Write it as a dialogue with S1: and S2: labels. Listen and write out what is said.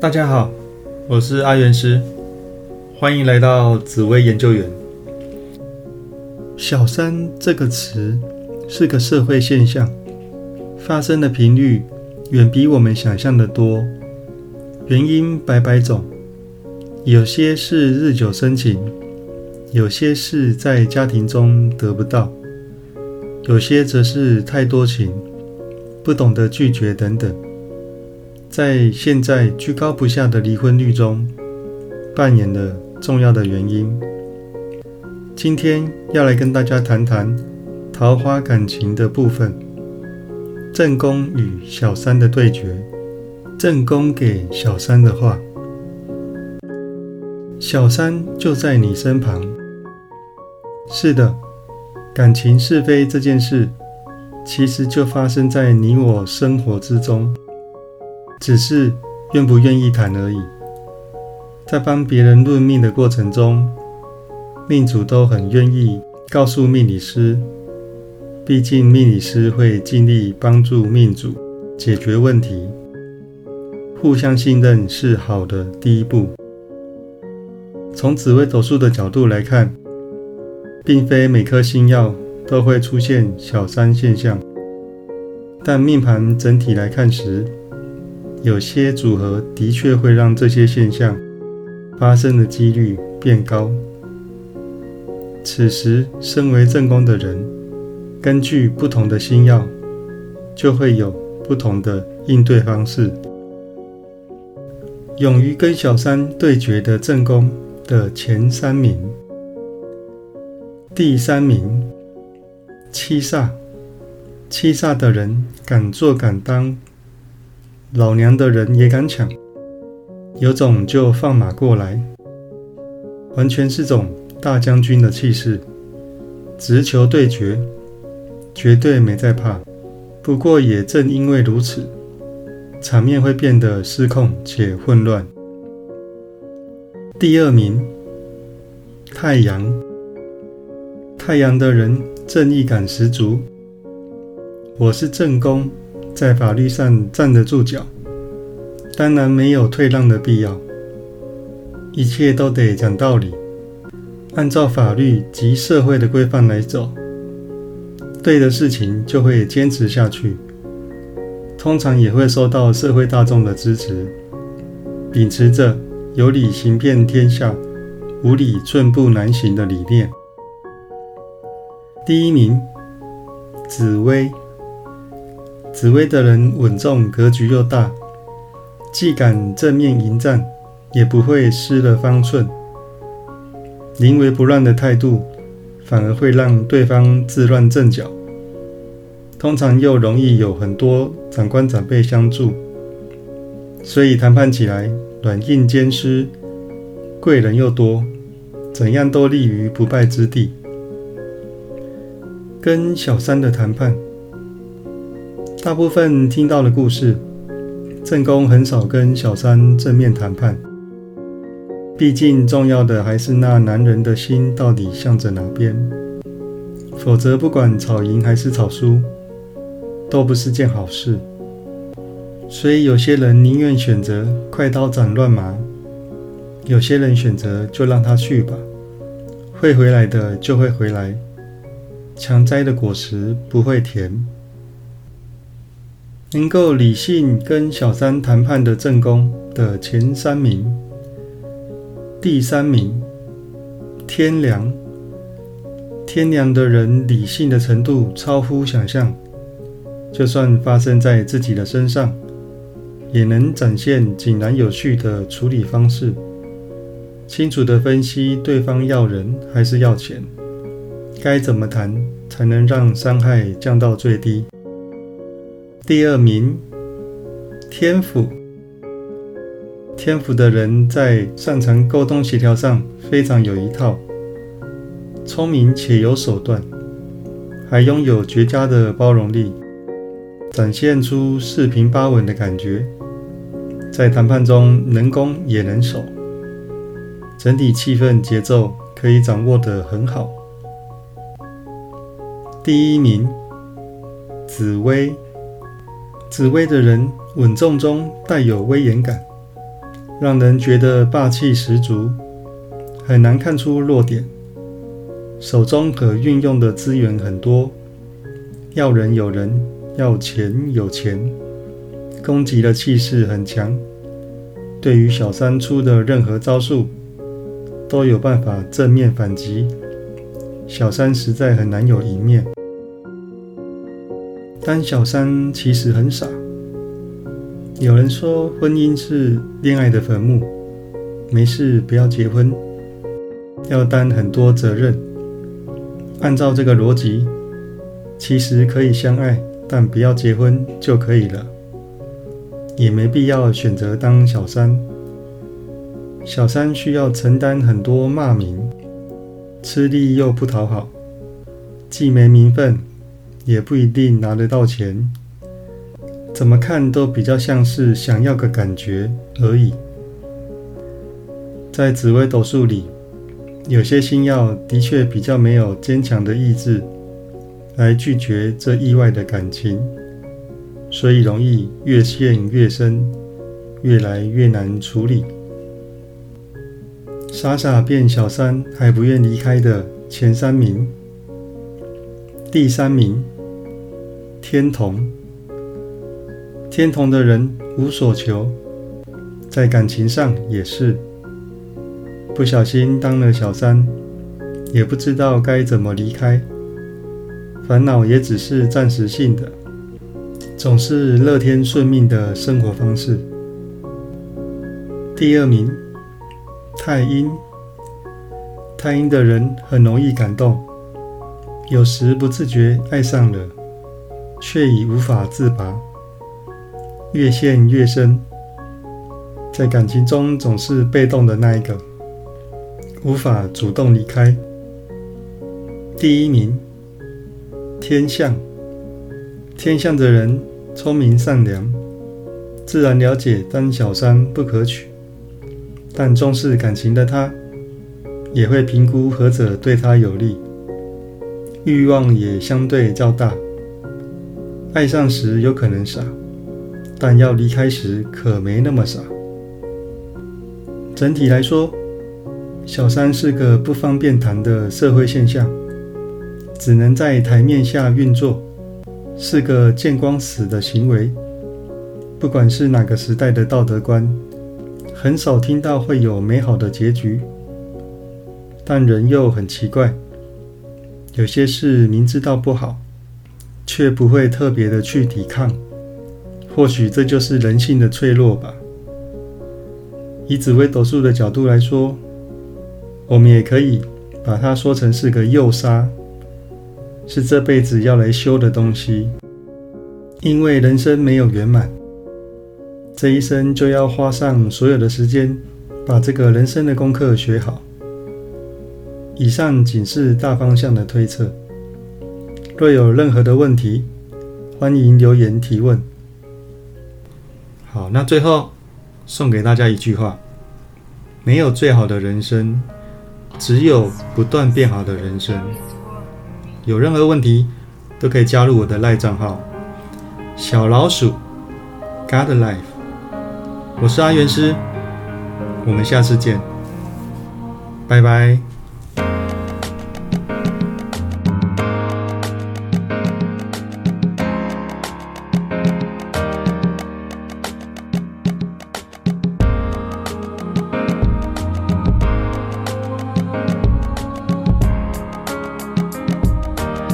S1: 大家好，我是阿元师，欢迎来到紫薇研究员。小三这个词是个社会现象，发生的频率远比我们想象的多，原因百百种，有些是日久生情，有些是在家庭中得不到，有些则是太多情，不懂得拒绝等等。在现在居高不下的离婚率中，扮演了重要的原因。今天要来跟大家谈谈桃花感情的部分，正宫与小三的对决。正宫给小三的话：小三就在你身旁。是的，感情是非这件事，其实就发生在你我生活之中。只是愿不愿意谈而已。在帮别人论命的过程中，命主都很愿意告诉命理师，毕竟命理师会尽力帮助命主解决问题。互相信任是好的第一步。从紫微斗数的角度来看，并非每颗星耀都会出现小三现象，但命盘整体来看时，有些组合的确会让这些现象发生的几率变高。此时，身为正宫的人，根据不同的星耀，就会有不同的应对方式。勇于跟小三对决的正宫的前三名，第三名七煞，七煞的人敢做敢当。老娘的人也敢抢，有种就放马过来，完全是种大将军的气势，直球对决，绝对没在怕。不过也正因为如此，场面会变得失控且混乱。第二名，太阳，太阳的人正义感十足，我是正宫。在法律上站得住脚，当然没有退让的必要。一切都得讲道理，按照法律及社会的规范来走。对的事情就会坚持下去，通常也会受到社会大众的支持。秉持着有理行遍天下，无理寸步难行的理念。第一名，紫薇。紫薇的人稳重，格局又大，既敢正面迎战，也不会失了方寸。临危不乱的态度，反而会让对方自乱阵脚。通常又容易有很多长官长辈相助，所以谈判起来软硬兼施，贵人又多，怎样都立于不败之地。跟小三的谈判。大部分听到的故事，正宫很少跟小三正面谈判。毕竟重要的还是那男人的心到底向着哪边。否则不管吵赢还是吵输，都不是件好事。所以有些人宁愿选择快刀斩乱麻，有些人选择就让他去吧，会回来的就会回来，强摘的果实不会甜。能够理性跟小三谈判的正宫的前三名，第三名天良。天良的人理性的程度超乎想象，就算发生在自己的身上，也能展现井然有序的处理方式，清楚的分析对方要人还是要钱，该怎么谈才能让伤害降到最低。第二名，天府。天府的人在擅长沟通协调上非常有一套，聪明且有手段，还拥有绝佳的包容力，展现出四平八稳的感觉，在谈判中能攻也能守，整体气氛节奏可以掌握得很好。第一名，紫薇。紫薇的人稳重中带有威严感，让人觉得霸气十足，很难看出弱点。手中可运用的资源很多，要人有人，要钱有钱，攻击的气势很强。对于小三出的任何招数，都有办法正面反击。小三实在很难有赢面。但小三其实很傻。有人说婚姻是恋爱的坟墓，没事不要结婚，要担很多责任。按照这个逻辑，其实可以相爱，但不要结婚就可以了，也没必要选择当小三。小三需要承担很多骂名，吃力又不讨好，既没名分，也不一定拿得到钱。怎么看都比较像是想要个感觉而已。在紫微斗数里，有些星耀的确比较没有坚强的意志来拒绝这意外的感情，所以容易越陷越深，越来越难处理。傻傻变小三还不愿离开的前三名，第三名天同。天同的人无所求，在感情上也是不小心当了小三，也不知道该怎么离开，烦恼也只是暂时性的，总是乐天顺命的生活方式。第二名太阴，太阴的人很容易感动，有时不自觉爱上了，却已无法自拔。越陷越深，在感情中总是被动的那一个，无法主动离开。第一名，天象，天象的人聪明善良，自然了解当小三不可取，但重视感情的他，也会评估何者对他有利，欲望也相对较大，爱上时有可能傻。但要离开时可没那么傻。整体来说，小三是个不方便谈的社会现象，只能在台面下运作，是个见光死的行为。不管是哪个时代的道德观，很少听到会有美好的结局。但人又很奇怪，有些事明知道不好，却不会特别的去抵抗。或许这就是人性的脆弱吧。以紫微斗数的角度来说，我们也可以把它说成是个诱杀，是这辈子要来修的东西。因为人生没有圆满，这一生就要花上所有的时间，把这个人生的功课学好。以上仅是大方向的推测，若有任何的问题，欢迎留言提问。好，那最后送给大家一句话：没有最好的人生，只有不断变好的人生。有任何问题都可以加入我的赖账号小老鼠 God Life。我是阿元师，我们下次见，拜拜。